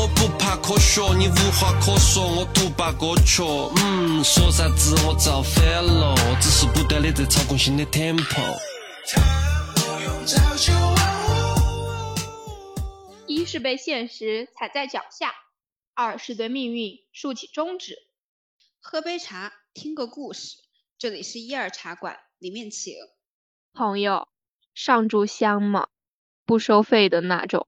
我不怕科学，你无话可说，我独霸歌曲。嗯，说啥子我造反了，只是不断的在操控新的 tempo。一是被现实踩在脚下，二是对命运竖起中指。喝杯茶，听个故事。这里是一二茶馆，里面请。朋友，上炷香吗？不收费的那种。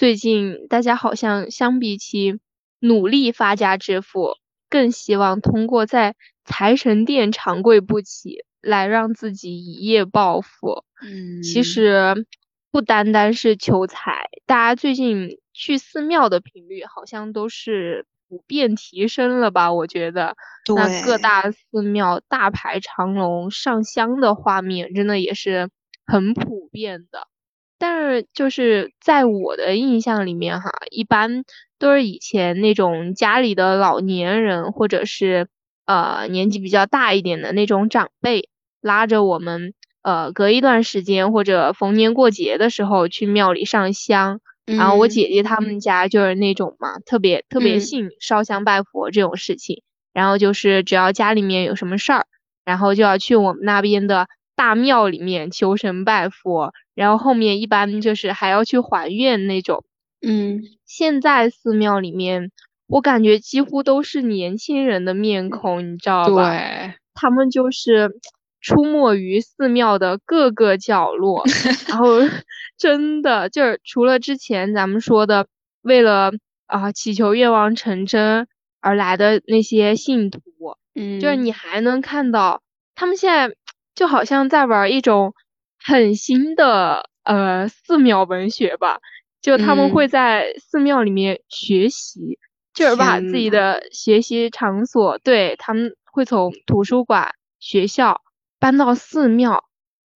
最近大家好像相比起努力发家致富，更希望通过在财神殿长跪不起来让自己一夜暴富。嗯，其实不单单是求财，大家最近去寺庙的频率好像都是普遍提升了吧？我觉得，那各大寺庙大排长龙上香的画面，真的也是很普遍的。但是就是在我的印象里面哈，一般都是以前那种家里的老年人，或者是呃年纪比较大一点的那种长辈，拉着我们呃隔一段时间或者逢年过节的时候去庙里上香。然后我姐姐他们家就是那种嘛，特别特别信烧香拜佛这种事情。然后就是只要家里面有什么事儿，然后就要去我们那边的。大庙里面求神拜佛，然后后面一般就是还要去还愿那种。嗯，现在寺庙里面，我感觉几乎都是年轻人的面孔，你知道吧？对，他们就是出没于寺庙的各个角落，然后真的就是除了之前咱们说的为了啊祈求愿望成真而来的那些信徒，嗯，就是你还能看到他们现在。就好像在玩一种很新的呃寺庙文学吧，就他们会在寺庙里面学习，就是把自己的学习场所，对他们会从图书馆、学校搬到寺庙，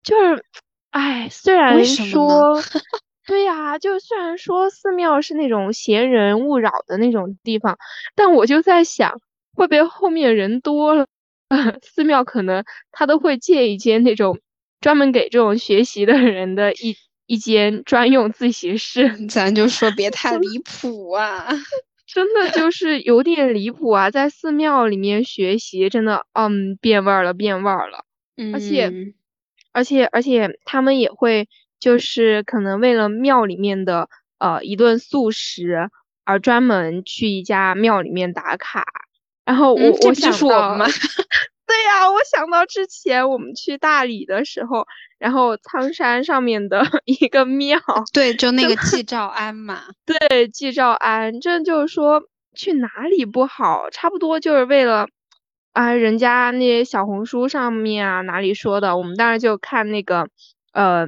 就是，哎，虽然说，对呀，就虽然说寺庙是那种闲人勿扰的那种地方，但我就在想，会不会后面人多了？寺庙可能他都会借一间那种专门给这种学习的人的一一间专用自习室，咱就说别 太离谱啊！真的就是有点离谱啊，在寺庙里面学习，真的，嗯，变味儿了，变味儿了。而且，而且，而且他们也会就是可能为了庙里面的呃一顿素食而专门去一家庙里面打卡。然后我我想到，对呀，我想到之前我们去大理的时候，然后苍山上面的 一个庙，对，就那个季兆庵嘛，对，季兆庵，这就是说去哪里不好，差不多就是为了啊，人家那些小红书上面啊哪里说的，我们当时就看那个呃，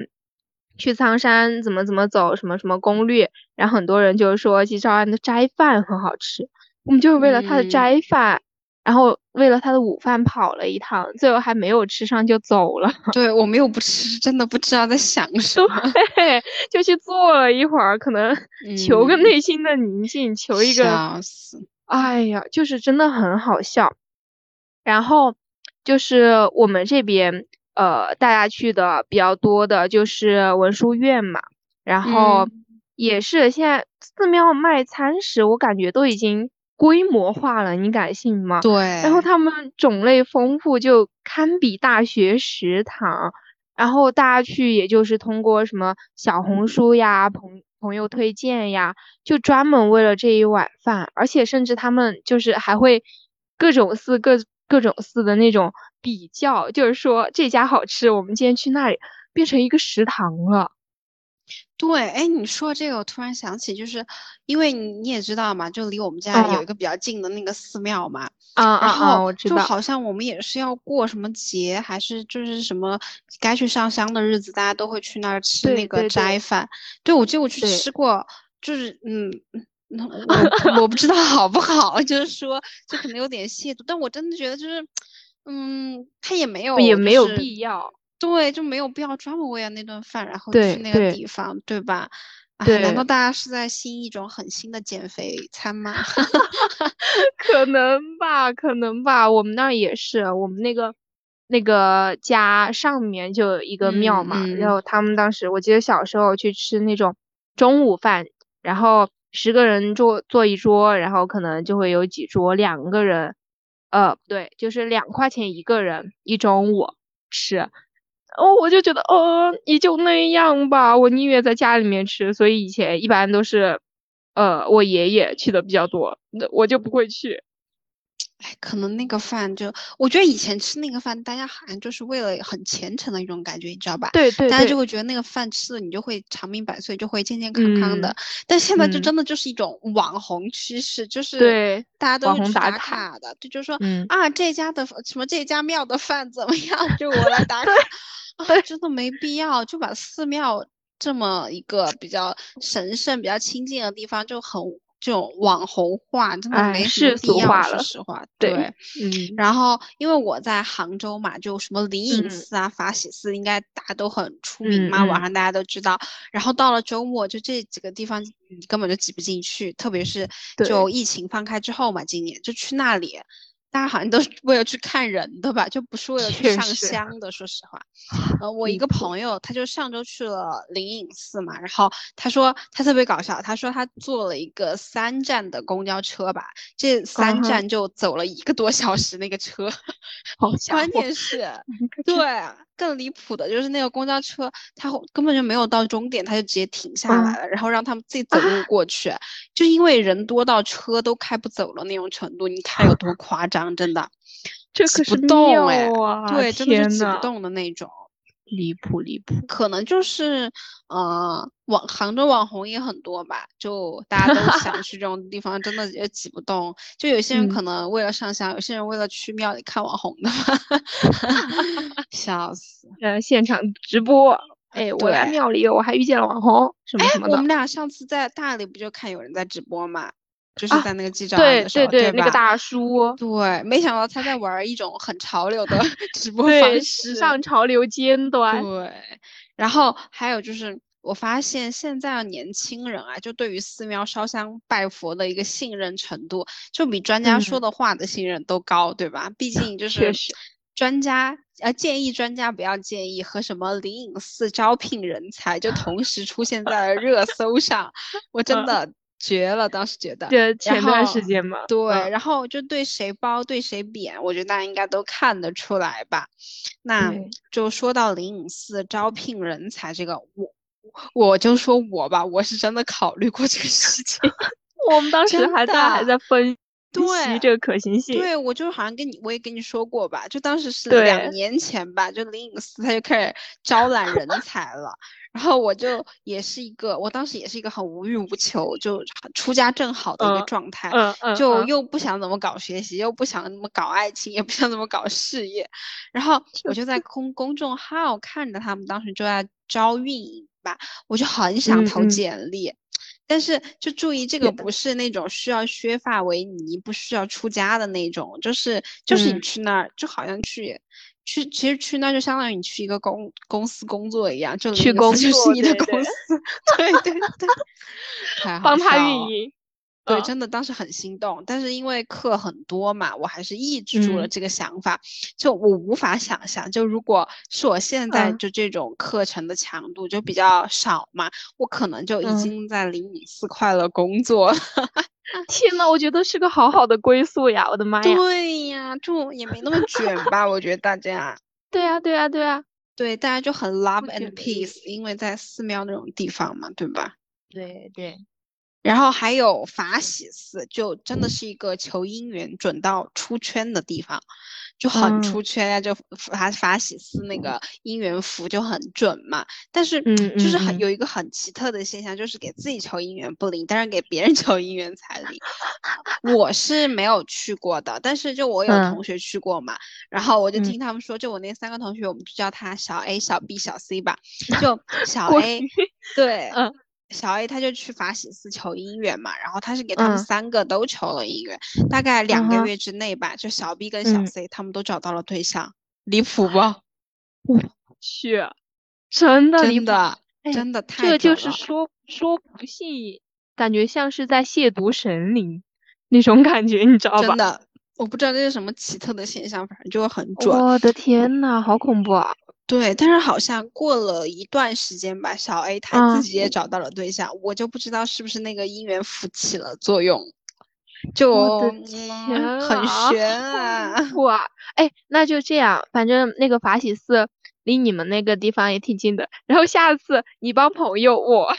去苍山怎么怎么走，什么什么攻略，然后很多人就是说季兆庵的斋饭很好吃。我们就是为了他的斋饭，然后为了他的午饭跑了一趟，最后还没有吃上就走了。对我没有不吃，真的不知道在想什么。对，就去坐了一会儿，可能 求个内心的宁静，求一个。笑死！哎呀，就是真的很好笑。然后就是我们这边呃，大家去的比较多的就是文殊院嘛，然后也是现在寺庙卖餐食，我感觉都已经。规模化了，你敢信吗？对。然后他们种类丰富，就堪比大学食堂。然后大家去，也就是通过什么小红书呀、朋朋友推荐呀，就专门为了这一碗饭。而且甚至他们就是还会各种寺各各种寺的那种比较，就是说这家好吃，我们今天去那里，变成一个食堂了。对，哎，你说这个，我突然想起，就是因为你你也知道嘛，就离我们家有一个比较近的那个寺庙嘛，啊啊啊，我知道，就好像我们也是要过什么节，还是就是什么该去上香的日子，大家都会去那儿吃那个斋饭。对，我记得我去吃过，就是嗯，我我不知道好不好，就是说就可能有点亵渎，但我真的觉得就是，嗯，他也没有也没有必要。对，就没有必要专门为了那顿饭，然后去那个地方，对吧？对，难道大家是在新一种很新的减肥餐吗？可能吧，可能吧。我们那儿也是，我们那个那个家上面就有一个庙嘛。然后他们当时，我记得小时候去吃那种中午饭，然后十个人坐坐一桌，然后可能就会有几桌两个人，呃，不对，就是两块钱一个人一中午吃。哦，我就觉得，哦，也就那样吧，我宁愿在家里面吃。所以以前一般都是，呃，我爷爷去的比较多，那我就不会去。哎，可能那个饭就，我觉得以前吃那个饭，大家好像就是为了很虔诚的一种感觉，你知道吧？对对。大家就会觉得那个饭吃了，你就会长命百岁，就会健健康康的。但现在就真的就是一种网红趋势，就是对大家都去打卡的，就就说啊这家的什么这家庙的饭怎么样，就我来打卡。啊，真的没必要，就把寺庙这么一个比较神圣、比较亲近的地方，就很。这种网红化真的没什么必要，说实话。对，嗯。然后，因为我在杭州嘛，就什么灵隐寺啊、法喜寺，应该大家都很出名嘛，网上大家都知道。然后到了周末，就这几个地方你根本就挤不进去，特别是就疫情放开之后嘛，今年就去那里。大家好像都是为了去看人的吧，就不是为了去上香的。说实话，呃，我一个。朋友，他就上周去了灵隐寺嘛，然后他说他特别搞笑，他说他坐了一个三站的公交车吧，这三站就走了一个多小时那个车，好关键是，对。更离谱的就是那个公交车，它根本就没有到终点，它就直接停下来了，然后让他们自己。走路过去，就因为人多到车都开不走了那种程度，你看有多 夸张，真的，这可是动哎，啊！对，真的是挤不动的那种。离谱离谱，可能就是，呃，网杭州网红也很多吧，就大家都想去这种地方，真的也挤不动。就有些人可能为了上香，有些人为了去庙里看网红的，笑死。呃，现场直播，哎，我在庙里，我还遇见了网红，什么什么的。我们俩上次在大理不就看有人在直播嘛？就是在那个记账的时候，对对对，那个大叔，对，没想到他在玩一种很潮流的 直播方式，时尚潮流尖端。对，然后还有就是，我发现现在的年轻人啊，就对于寺庙烧香拜佛的一个信任程度，就比专家说的话的信任都高，对吧？毕竟就是专家呃建议专家不要建议和什么灵隐寺招聘人才就同时出现在了热搜上，我真的。绝了，当时觉得，对前段时间嘛，对，然后就对谁褒对谁贬，我觉得大家应该都看得出来吧。那就说到灵隐寺招聘人才这个，我我就说我吧，我是真的考虑过这个事情。我们当 时还在还在分析这个可行性。对，我就好像跟你我也跟你说过吧，就当时是两年前吧，就灵隐寺他就开始招揽人才了。然后我就也是一个，我当时也是一个很无欲无求，就出家正好的一个状态，就又不想怎么搞学习，又不想怎么搞爱情，也不想怎么搞事业。然后我就在公公众号看着他们当时就在招运营吧，我就很想投简历，但是就注意这个不是那种需要削发为尼，不需要出家的那种，就是就是你去那儿就好像去。去，其实去那就相当于你去一个公公司工作一样，就去公司就是你的公司，对对对，帮他运营，对，真的当时很心动，但是因为课很多嘛，我还是抑制住了这个想法。就我无法想象，就如果是我现在就这种课程的强度就比较少嘛，我可能就已经在灵隐寺快乐工作了。天呐，我觉得是个好好的归宿呀！我的妈呀！对呀，就也没那么卷吧？我觉得大家。对呀，对呀，对呀，对，大家就很 love and peace，因为在寺庙那种地方嘛，对吧？对对。然后还有法喜寺，就真的是一个求姻缘准到出圈的地方。就很出圈呀，就法法喜寺那个姻缘符就很准嘛。但是，就是很有一个很奇特的现象，就是给自己求姻缘不灵，但是给别人 求姻缘才灵。我是没有去过的，但是就我有同学去过嘛，然后我就听他们说，就我那三个同学，我们就叫他小 A、小 B、小 C 吧。就小 A，对，嗯。小 A 他就去法喜寺求姻缘嘛，然后他是给他们三个都求了姻缘，大概两个月之内吧，就小 B 跟小 C 他们都找到了对象，离谱不？我去，真的真的真的太这就是说说不信，感觉像是在亵渎神灵那种感觉，你知道吧？真的，我不知道这是什么奇特的现象，反正就很准。我的天呐，好恐怖啊！对，但是好像过了一段时间吧，小 A 他自己也找到了对象，我就不知道是不是那个姻缘符起了作用，就很悬啊！哇，哎，那就这样，反正那个法喜寺离你们那个地方也挺近的，然后下次你帮朋友，我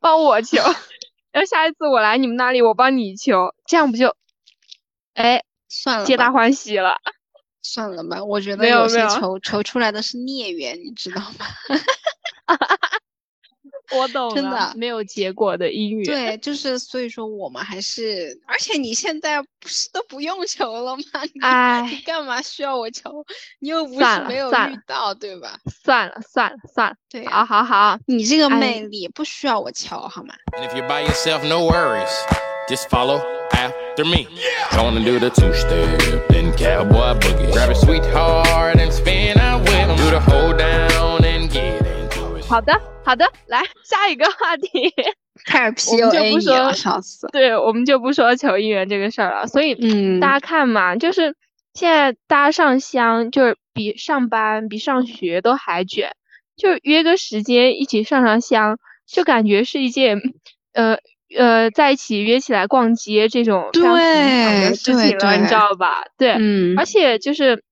帮我求，然后下一次我来你们那里，我帮你求，这样不就，哎，算了，皆大欢喜了。算了吧，我觉得有些求求出来的是孽缘，你知道吗？我懂，真的没有结果的姻缘。对，就是所以说我们还是，而且你现在不是都不用求了吗？哎，你干嘛需要我求？你又不是没有遇到，对吧？算了算了算了，对，好好好，你这个魅力不需要我求，好吗？Just follow after me. Gonna do the two step, then cowboy boogie. Grab a sweetheart and spin out with him. Do the hold down and get into it. 好的，好的，来下一个话题。开始 PUA 你了，上次。对，我们就不说求姻缘这个事儿了。所以，嗯，大家看嘛，就是现在大家上香，就是比上班、比上学都还卷，就约个时间一起上上香，就感觉是一件，呃。呃，在一起约起来逛街这种非常平常的事情了，你知道吧？对，嗯，而且就是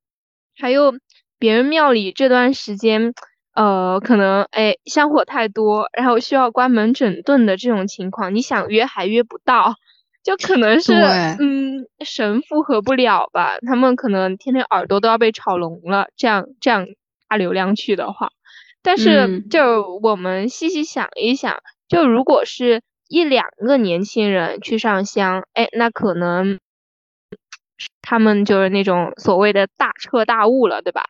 还有别人庙里这段时间，呃，可能哎香火太多，然后需要关门整顿的这种情况，你想约还约不到，就可能是嗯神负荷不了吧？他们可能天天耳朵都要被吵聋了，这样这样大流量去的话，但是就我们细细想一想，就如果是。一两个年轻人去上香，哎，那可能 他们就是那种所谓的大彻大悟了，对吧？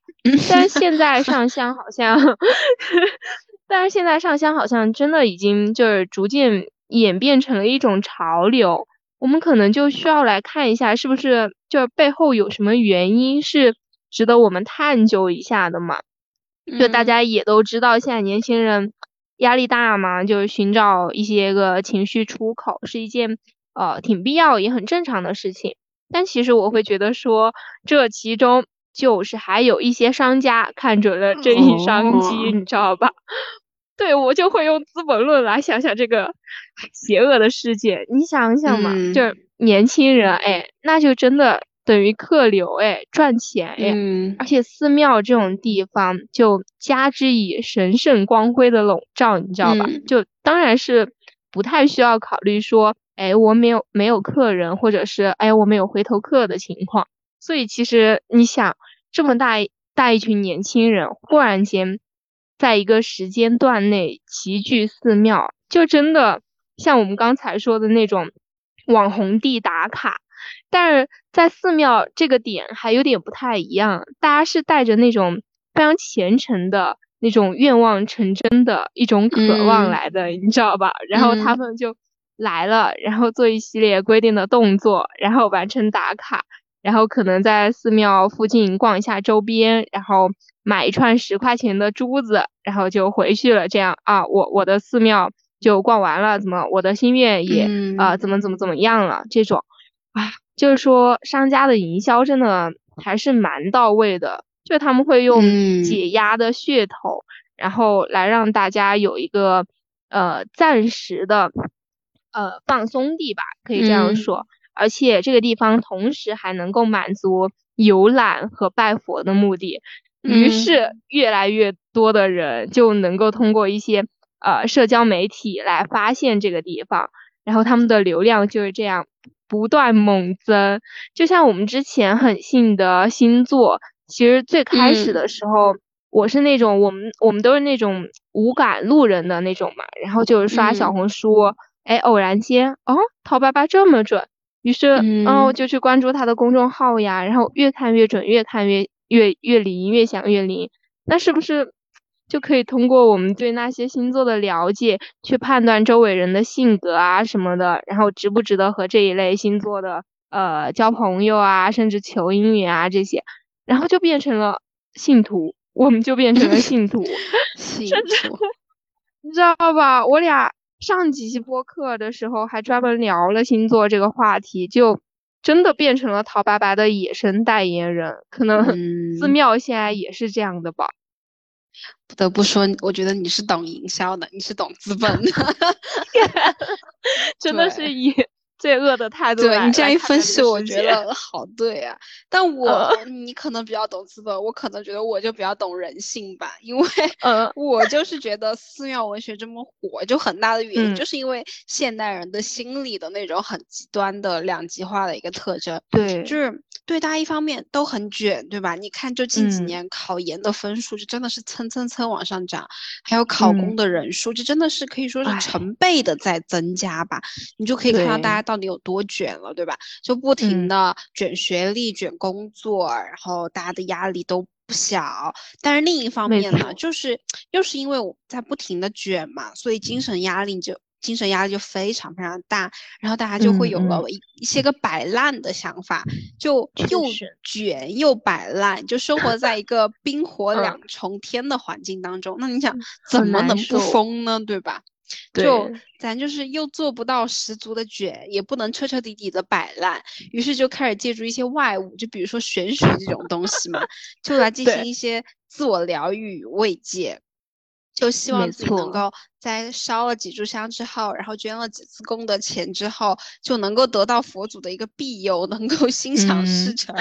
但是现在上香好像，但是现在上香好像真的已经就是逐渐演变成了一种潮流。我们可能就需要来看一下，是不是就是背后有什么原因是值得我们探究一下的嘛？就大家也都知道，现在年轻人。压力大嘛，就是寻找一些个情绪出口，是一件呃挺必要也很正常的事情。但其实我会觉得说，这其中就是还有一些商家看准了这一商机，你知道吧？对我就会用《资本论》来想想这个邪恶的世界。你想想嘛，就是年轻人，哎，那就真的。等于客流哎，赚钱哎，而且寺庙这种地方就加之以神圣光辉的笼罩，你知道吧？就当然是不太需要考虑说，哎，我没有没有客人，或者是哎，我没有回头客的情况。所以其实你想，这么大大一群年轻人，忽然间在一个时间段内齐聚寺庙，就真的像我们刚才说的那种网红地打卡。但是在寺庙这个点还有点不太一样，大家是带着那种非常虔诚的那种愿望成真的一种渴望来的，你知道吧？然后他们就来了，然后做一系列规定的动作，然后完成打卡，然后可能在寺庙附近逛一下周边，然后买一串十块钱的珠子，然后就回去了。这样啊，我我的寺庙就逛完了，怎么我的心愿也啊怎么怎么怎么样了？这种。啊，就是说商家的营销真的还是蛮到位的，就他们会用解压的噱头，然后来让大家有一个呃暂时的呃放松地吧，可以这样说。而且这个地方同时还能够满足游览和拜佛的目的，于是越来越多的人就能够通过一些呃社交媒体来发现这个地方，然后他们的流量就是这样。不断猛增，就像我们之前很信的星座，其实最开始的时候，我是那种我们我们都是那种无感路人的那种嘛，然后就是刷小红书，哎，偶然间，哦，陶爸爸这么准，于是，嗯，就去关注他的公众号呀，然后越看越准，越看越越越灵，越想越灵，那是不是？就可以通过我们对那些星座的了解，去判断周围人的性格啊什么的，然后值不值得和这一类星座的呃交朋友啊，甚至求姻缘啊这些，然后就变成了信徒，我们就变成了 信徒，信徒，你知道吧？我俩上几期播客的时候还专门聊了星座这个话题，就真的变成了陶白白的野生代言人，可能寺庙现在也是这样的吧。不得不说，我觉得你是懂营销的，你是懂资本的，真的是以。罪恶的态度，对你这样一分析，我觉得好对啊。但 我你可能比较懂资本，我可能觉得我就比较懂人性吧。因为我就是觉得寺庙文学这么火，就很大的原因就是因为现代人的心理的那种很极端的两极化的一个特征。对，就是对大家一方面都很卷，对吧？你看，就近几年考研的分数就真的是蹭蹭蹭往上涨，还有考公的人数，就真的是可以说是成倍的在增加吧。你就可以看到大家。到底有多卷了，对吧？就不停的卷学历、卷工作，然后大家的压力都不小。但是另一方面呢，就是又是因为我在不停的卷嘛，所以精神压力就精神压力就非常非常大。然后大家就会有了一一些个摆烂的想法，就又卷又摆烂，就生活在一个冰火两重天的环境当中。那你想怎么能不疯呢？对吧？就咱就是又做不到十足的卷，也不能彻彻底底的摆烂，于是就开始借助一些外物，就比如说玄学这种东西嘛，就来进行一些自我疗愈慰藉。就希望自己能够在烧了几炷香之后，然后捐了几次功德钱之后，就能够得到佛祖的一个庇佑，能够心想事成。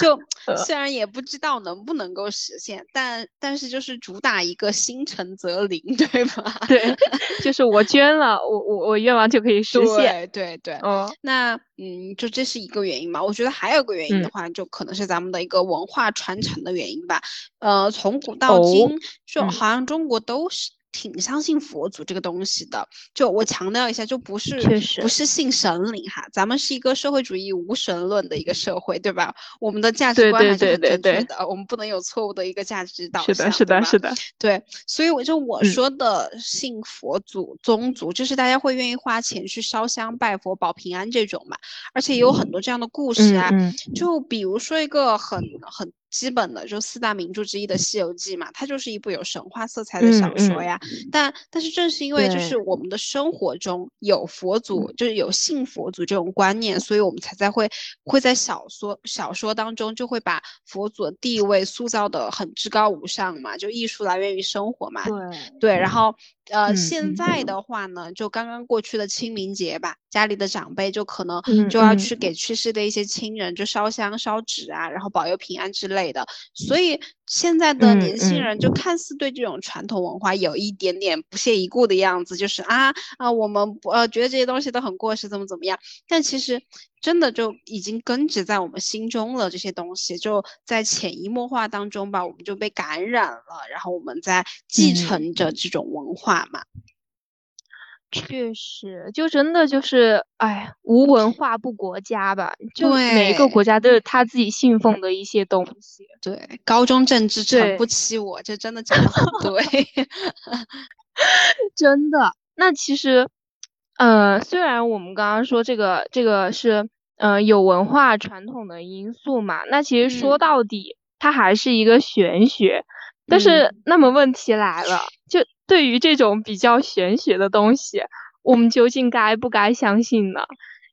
就 虽然也不知道能不能够实现，但但是就是主打一个心诚则灵，对吧？对，就是我捐了，我我我愿望就可以实现。对对对。哦，那嗯，就这是一个原因嘛？我觉得还有个原因的话，就可能是咱们的一个文化传承的原因吧。呃，从古到今，就好像中国都是。挺相信佛祖这个东西的，就我强调一下，就不是不是信神灵哈，咱们是一个社会主义无神论的一个社会，对吧？我们的价值观还是很正确的，我们不能有错误的一个价值导向，是的，是的，是的，对。所以我就我说的信佛祖宗族，就是大家会愿意花钱去烧香拜佛保平安这种嘛，而且也有很多这样的故事啊，就比如说一个很很。基本的就四大名著之一的《西游记》嘛，它就是一部有神话色彩的小说呀。但但是正是因为就是我们的生活中有佛祖，就是有信佛祖这种观念，所以我们才在会会在小说小说当中就会把佛祖的地位塑造的很至高无上嘛。就艺术来源于生活嘛。对对，然后。呃，现在的话呢，就刚刚过去的清明节吧，家里的长辈就可能就要去给去世的一些亲人就烧香烧纸啊，然后保佑平安之类的。所以现在的年轻人就看似对这种传统文化有一点点不屑一顾的样子，就是啊啊，我们呃觉得这些东西都很过时，怎么怎么样。但其实。真的就已经根植在我们心中了，这些东西就在潜移默化当中吧，我们就被感染了，然后我们在继承着这种文化嘛。确实，就真的就是，哎，无文化不国家吧？就每一个国家都有他自己信奉的一些东西。对，高中政治诚不欺我，这真的讲的很对。真的，那其实。呃，虽然我们刚刚说这个这个是呃有文化传统的因素嘛，那其实说到底它还是一个玄学。但是那么问题来了，就对于这种比较玄学的东西，我们究竟该不该相信呢？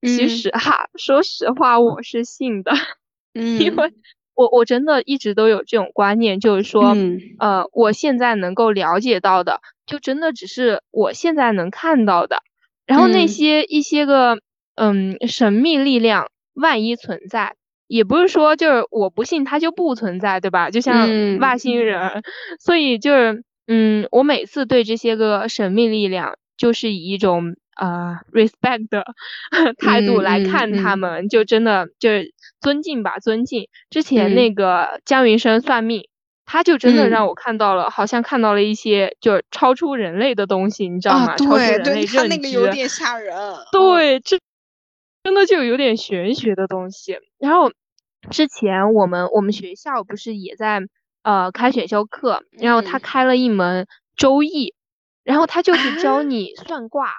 其实哈，说实话，我是信的，因为我我真的一直都有这种观念，就是说，呃，我现在能够了解到的，就真的只是我现在能看到的。然后那些一些个嗯神秘力量，万一存在，也不是说就是我不信它就不存在，对吧？就像外星人，所以就是嗯，我每次对这些个神秘力量，就是以一种呃 respect 的 态度来看他们，就真的就是尊敬吧，尊敬。之前那个姜云生算命。他就真的让我看到了，好像看到了一些就是超出人类的东西，你知道吗？超出人类认知。他那个有点吓人。对，这真的就有点玄学的东西。然后之前我们我们学校不是也在呃开选修课，然后他开了一门周易，然后他就 是教你算卦。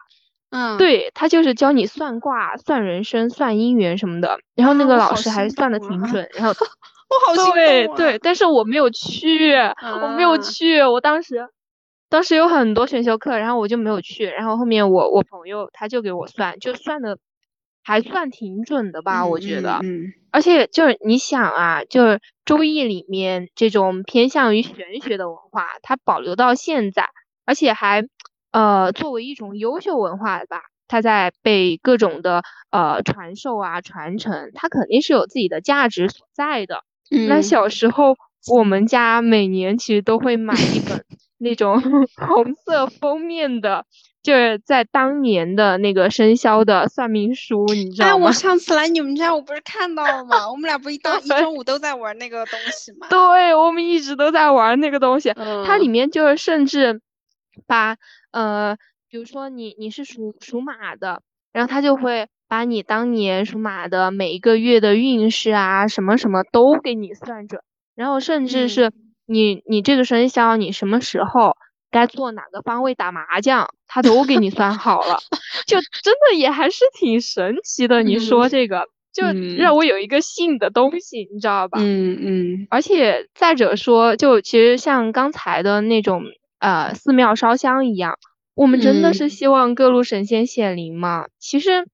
嗯。对他就是教你算卦、算人生、算姻缘什么的。然后那个 老师还算的挺准。然后 我好。对对，但是我没有去，我没有去。我当时，当时有很多选修课，然后我就没有去。然后后面我我朋友他就给我算，就算的还算挺准的吧，我觉得。嗯。而且就是你想啊，就是《周易》里面这种偏向于玄学的文化，它保留到现在，而且还呃作为一种优秀文化吧，它在被各种的呃传授啊传承，它肯定是有自己的价值所在的。那小时候我们家每年其实都会买一本那种 红色封面的。就是在当年的那个生肖的算命书，你知道吗？哎，我上次来你们家，我不是看到了吗？我们俩不一到一中午都在玩那个东西吗？对，我们一直都在玩那个东西。它里面就是甚至把呃，比如说你你是属属马的，然后他就会把你当年属马的每一个月的运势啊，什么什么都给你算准，然后甚至是你你这个生肖你什么时候。该坐哪个方位打麻将，他都给你 算好了，就真的也还是挺神奇的。你说这个，就让我有一个信的东西，你知道吧？嗯嗯。而且再者说，就其实像刚才的那种呃寺庙烧香一样，我们真的是希望各路神仙显灵吗？其实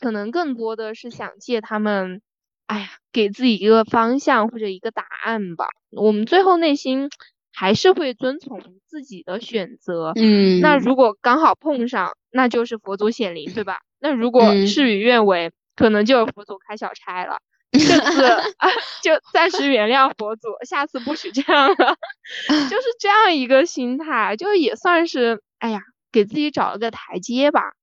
可能更多的是想借他们，哎呀，给自己一个方向或者一个答案吧。我们最后内心。还是会遵从自己的选择，嗯，那如果刚好碰上，那就是佛祖显灵，对吧？那如果事与愿违，可能就是佛祖开小差了，这次啊，就暂时原谅佛祖，下次不许这样了，就是这样一个心态，就也算是，哎呀，给自己找了个台阶吧。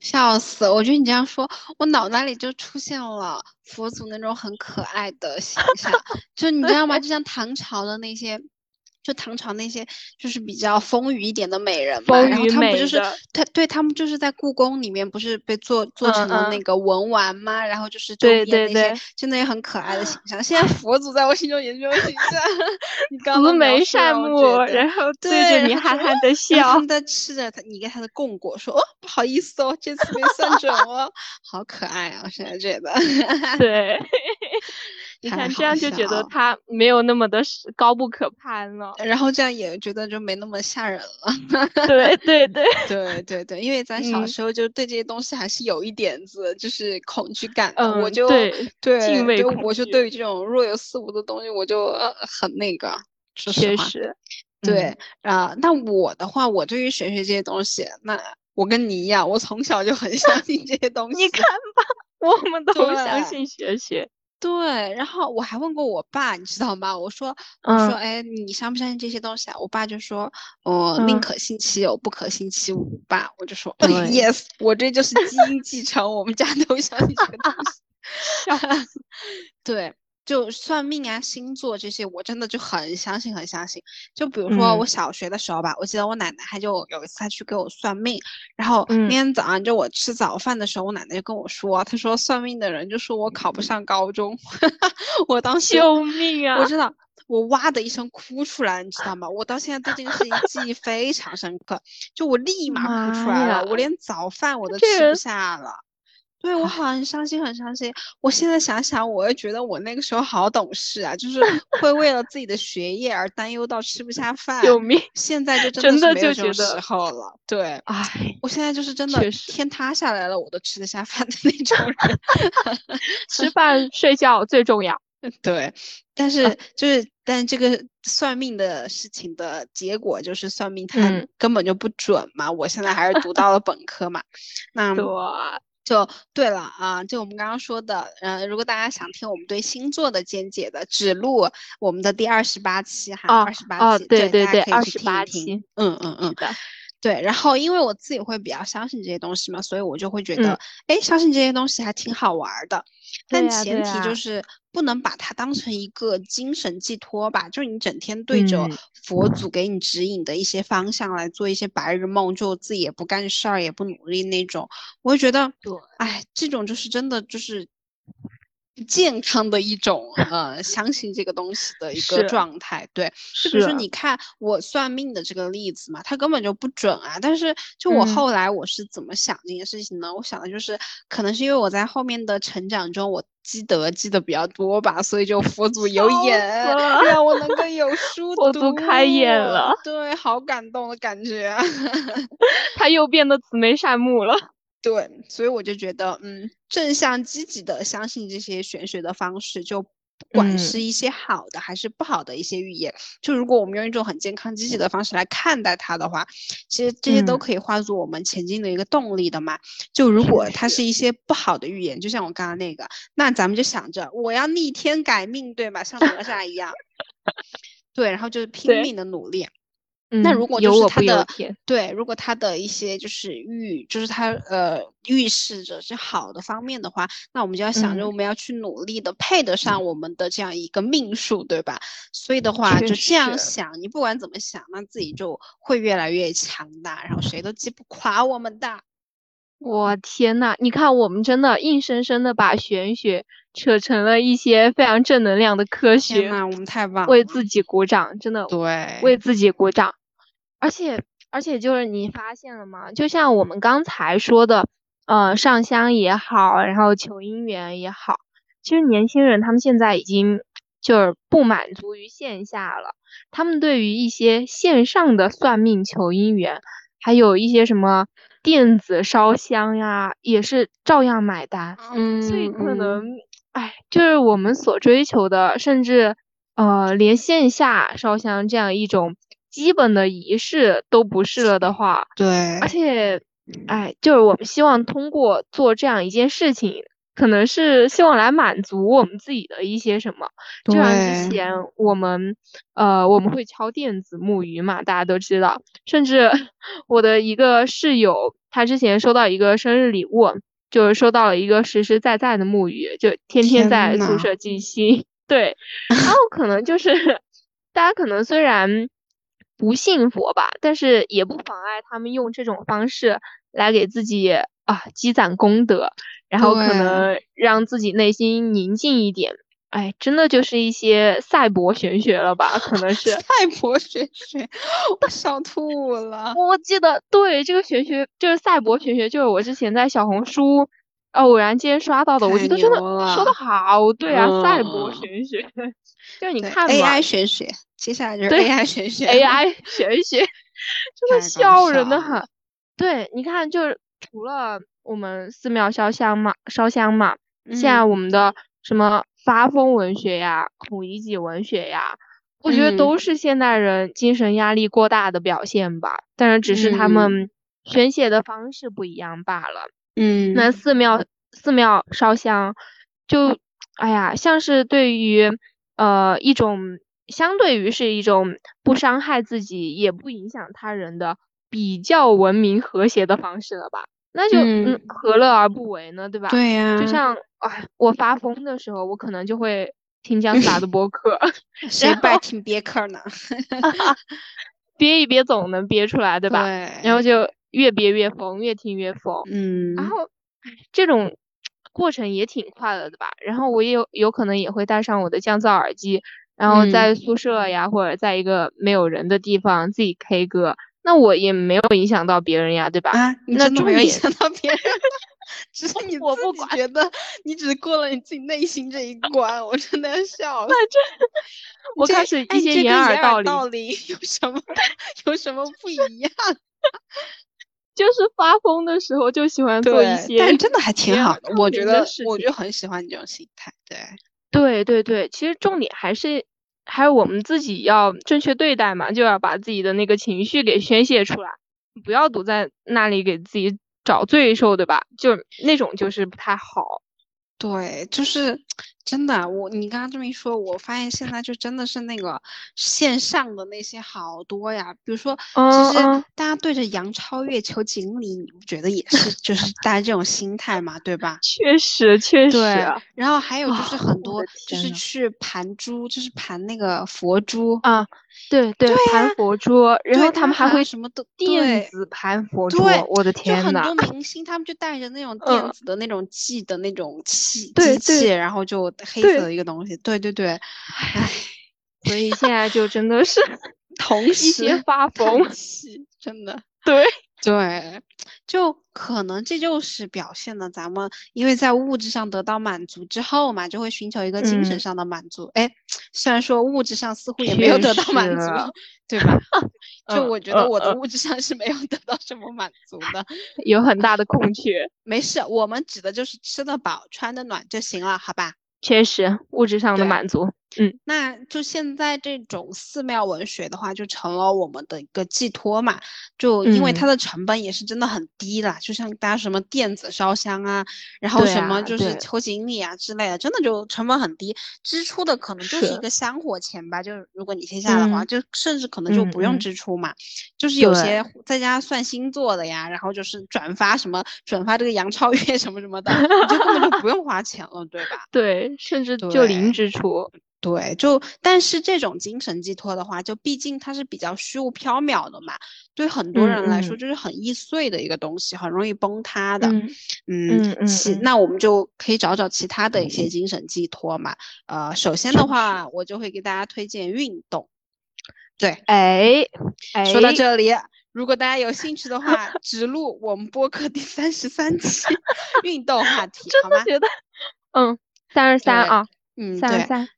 笑死！我觉得你这样说，我脑袋里就出现了佛祖那种很可爱的形象，就你知道吗？就像唐朝的那些。就唐朝那些就是比较丰腴一点的美人嘛，然后他们不就是他对他们就是在故宫里面不是被做做成了那个文玩吗？然后就是周边那些就那些很可爱的形象。现在 佛祖在我心中也是这种形象，你刚慈眉善目，然后对着你憨憨的 笑，在吃着他你给他的供果，说哦不好意思哦，这次没算准哦，好可爱啊！我现在觉得，对。你看，这样就觉得他没有那么的高不可攀了，然后这样也觉得就没那么吓人了。对对对 对对对，因为咱小时候就对这些东西还是有一点子就是恐惧感的，我就对对，就我就对于这种若有似无的东西，我就很那个。确实，对啊，那我的话，我对于玄学这些东西，那我跟你一样，我从小就很相信这些东西。你看吧，我们都相信玄学。对，然后我还问过我爸，你知道吗？我说，我说，哎，你相不相信这些东西啊？我爸就说，哦，宁可信其有，不可信其无吧。我就说，yes，我这就是基因继承，我们家都相信这个东西。对。就算命啊、星座这些，我真的就很相信，很相信。就比如说我小学的时候吧，我记得我奶奶她就有一次她去给我算命，然后那天早上就我吃早饭的时候，我奶奶就跟我说，她说算命的人就说我考不上高中，我当时救命啊！我知道，我哇的一声哭出来，你知道吗？我到现在对这个事情记忆非常深刻，就我立马哭出来了，我连早饭我都吃不下了。对我很伤心，很伤心。我现在想想，我又觉得我那个时候好懂事啊，就是会为了自己的学业而担忧到吃不下 饭。救命！现在就真的没有这种时候了。对，哎，我现在就是真的天塌下来了，我都吃得下饭的那种人。吃饭睡觉最重要。对，但是就是，但这个算命的事情的结果就是算命它根本就不准嘛。我现在还是读到了本科嘛，那。就对了啊，就我们刚刚说的，嗯，如果大家想听我们对星座的见解的，只录我们的第二十八期哈，二十八期，对对对，二十八期，嗯嗯嗯，对，然后因为我自己会比较相信这些东西嘛，所以我就会觉得，哎，相信这些东西还挺好玩的。但前提就是不能把它当成一个精神寄托吧，就是你整天对着佛祖给你指引的一些方向来做一些白日梦，就自己也不干事儿，也不努力那种，我会觉得，对，哎，这种就是真的就是。健康的一种呃，相信这个东西的一个状态，对，就比如说你看我算命的这个例子嘛，它根本就不准啊。但是就我后来我是怎么想这件事情呢？我想的就是可能是因为我在后面的成长中，我积德积的比较多吧，所以就佛祖有眼，让我能 够有书读。佛祖开眼了，对，好感动的感觉，他又变得慈眉善目了。对，所以我就觉得，嗯，正向积极的相信这些玄学的方式，就不管是一些好的还是不好的一些预言，就如果我们用一种很健康积极的方式来看待它的话，其实这些都可以化作我们前进的一个动力的嘛。就如果它是一些不好的预言，就像我刚刚那个，那咱们就想着我要逆天改命，对吧？像哪吒一样，对，然后就是拼命的努力。那如果就是他的对，如果他的一些就是预，就是他呃预示着是好的方面的话，那我们就要想着我们要去努力的配得上我们的这样一个命数，对吧？所以的话就这样想，你不管怎么想，那自己就会越来越强大，然后谁都击不垮我们的。我天呐，你看我们真的硬生生的把玄学扯成了一些非常正能量的科学，我们太棒了，为自己鼓掌，真的对，为自己鼓掌。而且，而且就是你发现了吗？就像我们刚才说的，呃，上香也好，然后求姻缘也好，其实年轻人他们现在已经就是不满足于线下了，他们对于一些线上的算命求姻缘，还有一些什么电子烧香呀，也是照样买单。嗯，所以可能，哎，就是我们所追求的，甚至呃，连线下烧香这样一种。基本的仪式都不是了的话，对，而且，哎，就是我们希望通过做这样一件事情，可能是希望来满足我们自己的一些什么。就像之前我们，呃，我们会敲电子木鱼嘛，大家都知道。甚至 我的一个室友，他之前收到一个生日礼物，就是收到了一个实实在在的木鱼，就天天在宿舍静心。对，然后可能就是大家可能虽然。不信佛吧，但是也不妨碍他们用这种方式来给自己啊积攒功德，然后可能让自己内心宁静一点。哎，真的就是一些赛博玄学了吧？可能是赛博玄学，我笑吐了。我记得对这个玄学就是赛博玄学，就是我之前在小红书偶然间刷到的，我觉得真的说的好对啊，赛博玄学。就是你看 AI 玄学，接下来就是 AI 玄学，AI 玄学，真的笑人的很。对，你看，就是除了我们寺庙烧香嘛，烧香嘛，现在我们的什么发疯文学呀、孔乙己文学呀，我觉得都是现代人精神压力过大的表现吧。但是只是他们宣泄的方式不一样罢了。嗯，那寺庙寺庙烧香，就哎呀，像是对于。呃，一种相对于是一种不伤害自己也不影响他人的比较文明和谐的方式了吧？那就嗯，何乐而不为呢？对吧？对呀。就像哎，我发疯的时候，我可能就会听姜 思达的播客，谁不爱听憋客呢？憋一憋总能憋出来，对吧？对。然后就越憋越疯，越听越疯。嗯。然后这种。过程也挺快乐的吧，然后我也有有可能也会戴上我的降噪耳机，然后在宿舍呀或者在一个没有人的地方自己 K 歌，那我也没有影响到别人呀，对吧？啊，你真的没有影响到别人，只是你 自己觉得你只过了你自己内心这一关，我真的要笑。了这，我开始一些掩耳盗道理 有什么有什么不一样？就是发疯的时候就喜欢做一些，但真的还挺好的。我觉得，我就很喜欢你这种心态。对，对对对，其实重点还是还有我们自己要正确对待嘛，就要把自己的那个情绪给宣泄出来，不要堵在那里给自己找罪受，对吧？就那种就是不太好。对，就是真的。我你刚刚这么一说，我发现现在就真的是那个线上的那些好多呀。比如说，其实大家对着杨超越求锦鲤，你不觉得也是就是大家这种心态嘛，对吧？确实，确实。对。然后还有就是很多就是去盘珠，就是盘那个佛珠啊。对对，盘佛珠，然后他们还会什么都电子盘佛珠，我的天呐！就很多明星，他们就带着那种电子的那种记的那种器机器，然后就黑色的一个东西。对对对，唉，所以现在就真的是 同时发疯，真的对。对，就可能这就是表现了咱们因为在物质上得到满足之后嘛，就会寻求一个精神上的满足。哎，虽然说物质上似乎也没有得到满足，对吧？就我觉得我的物质上是没有得到什么满足的，有很大的空缺。没事，我们指的就是吃得饱、穿得暖就行了，好吧？确实，物质上的满足。嗯，那就现在这种寺庙文学的话，就成了我们的一个寄托嘛。就因为它的成本也是真的很低啦，就像大家什么电子烧香啊，然后什么就是求锦鲤啊之类的，真的就成本很低，支出的可能就是一个香火钱吧。就如果你线下的话，就甚至可能就不用支出嘛。就是有些在家算星座的呀，然后就是转发什么转发这个杨超越 什么什么的，你就根本就不用花钱了，对吧？对，甚至就零支出。对，就但是这种精神寄托的话，就毕竟它是比较虚无缥缈的嘛，对很多人来说就是很易碎的一个东西，很容易崩塌的。嗯嗯，其那我们就可以找找其他的一些精神寄托嘛。呃，首先的话，我就会给大家推荐运动。对，哎，说到这里，如果大家有兴趣的话，直录我们播客第三十三期 运动话题，好吗？觉得，嗯，三十三啊。嗯，对，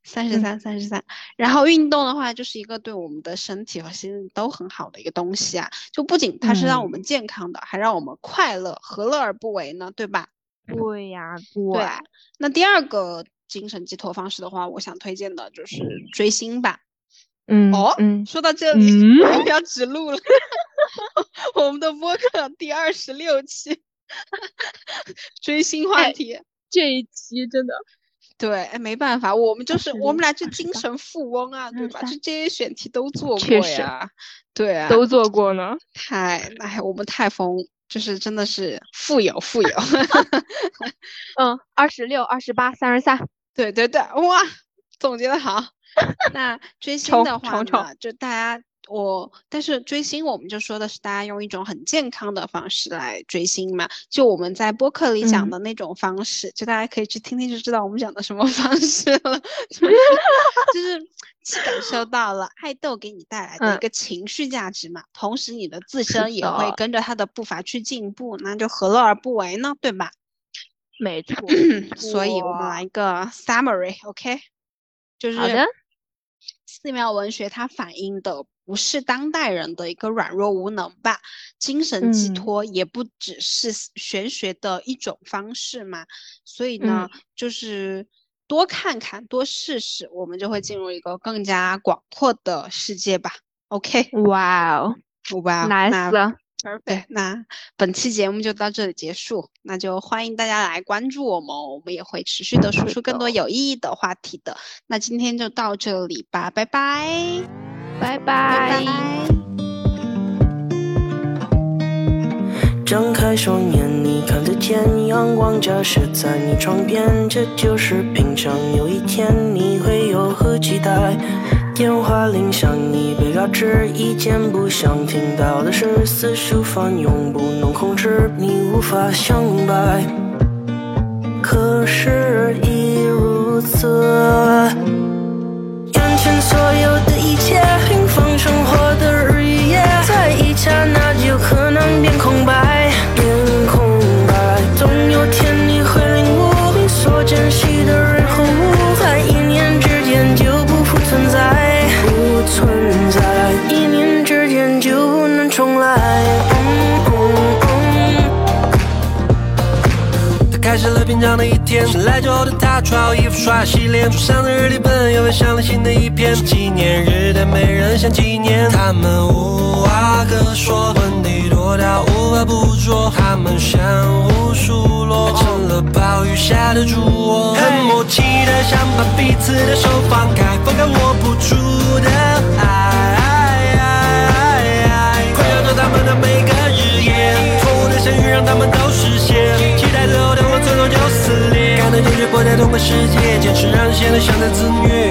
三十三，三十三。然后运动的话，就是一个对我们的身体和心理都很好的一个东西啊。就不仅它是让我们健康的，还让我们快乐，何乐而不为呢？对吧？对呀，对。那第二个精神寄托方式的话，我想推荐的就是追星吧。嗯，哦，嗯，说到这里，我们要指路了。我们的播客第二十六期，追星话题，这一期真的。对，哎，没办法，我们就是我们俩就精神富翁啊，对吧？就这些选题都做过呀，对啊，都做过呢。太，哎，我们太疯，就是真的是富有富有。嗯，二十六、二十八、三十三，对对对，哇，总结的好。那追星的话呢，就大家。我但是追星，我们就说的是大家用一种很健康的方式来追星嘛，就我们在播客里讲的那种方式，就大家可以去听听就知道我们讲的什么 方式了，就是既感受到了爱豆给你带来的一个情绪价值嘛，同时你的自身也会跟着他的步伐去进步，那就何乐而不为呢？对吧？没错，所以我们来一个 summary，OK，就是寺庙文学它反映的。不是当代人的一个软弱无能吧？精神寄托也不只是玄学的一种方式嘛。所以呢，就是多看看，多试试，我们就会进入一个更加广阔的世界吧。OK，哇哦，哇，nice，对，那本期节目就到这里结束。那就欢迎大家来关注我们，我们也会持续的输出更多有意义的话题的。那今天就到这里吧，拜拜。拜拜。张开双眼，你看得见阳光照射在你窗边，这就是平常。有一天你会有何期待？电话铃响，你被告知一件不想听到的事，私书翻涌，不能控制，你无法想明白。可是已如此。前所有的一切，平凡生活的日夜，在一刹那就可能变空白，成长的一天，醒来之后的他穿好衣服刷牙洗脸，桌上的日历本又翻上了新的一篇。纪念日的没人想纪念，他们无话可说，问题多到无法捕捉，他们相互数落，成了暴雨下的烛火。很默契的想把彼此的手放开，放开握不住的爱在同个世界，坚持让人显得像在自虐。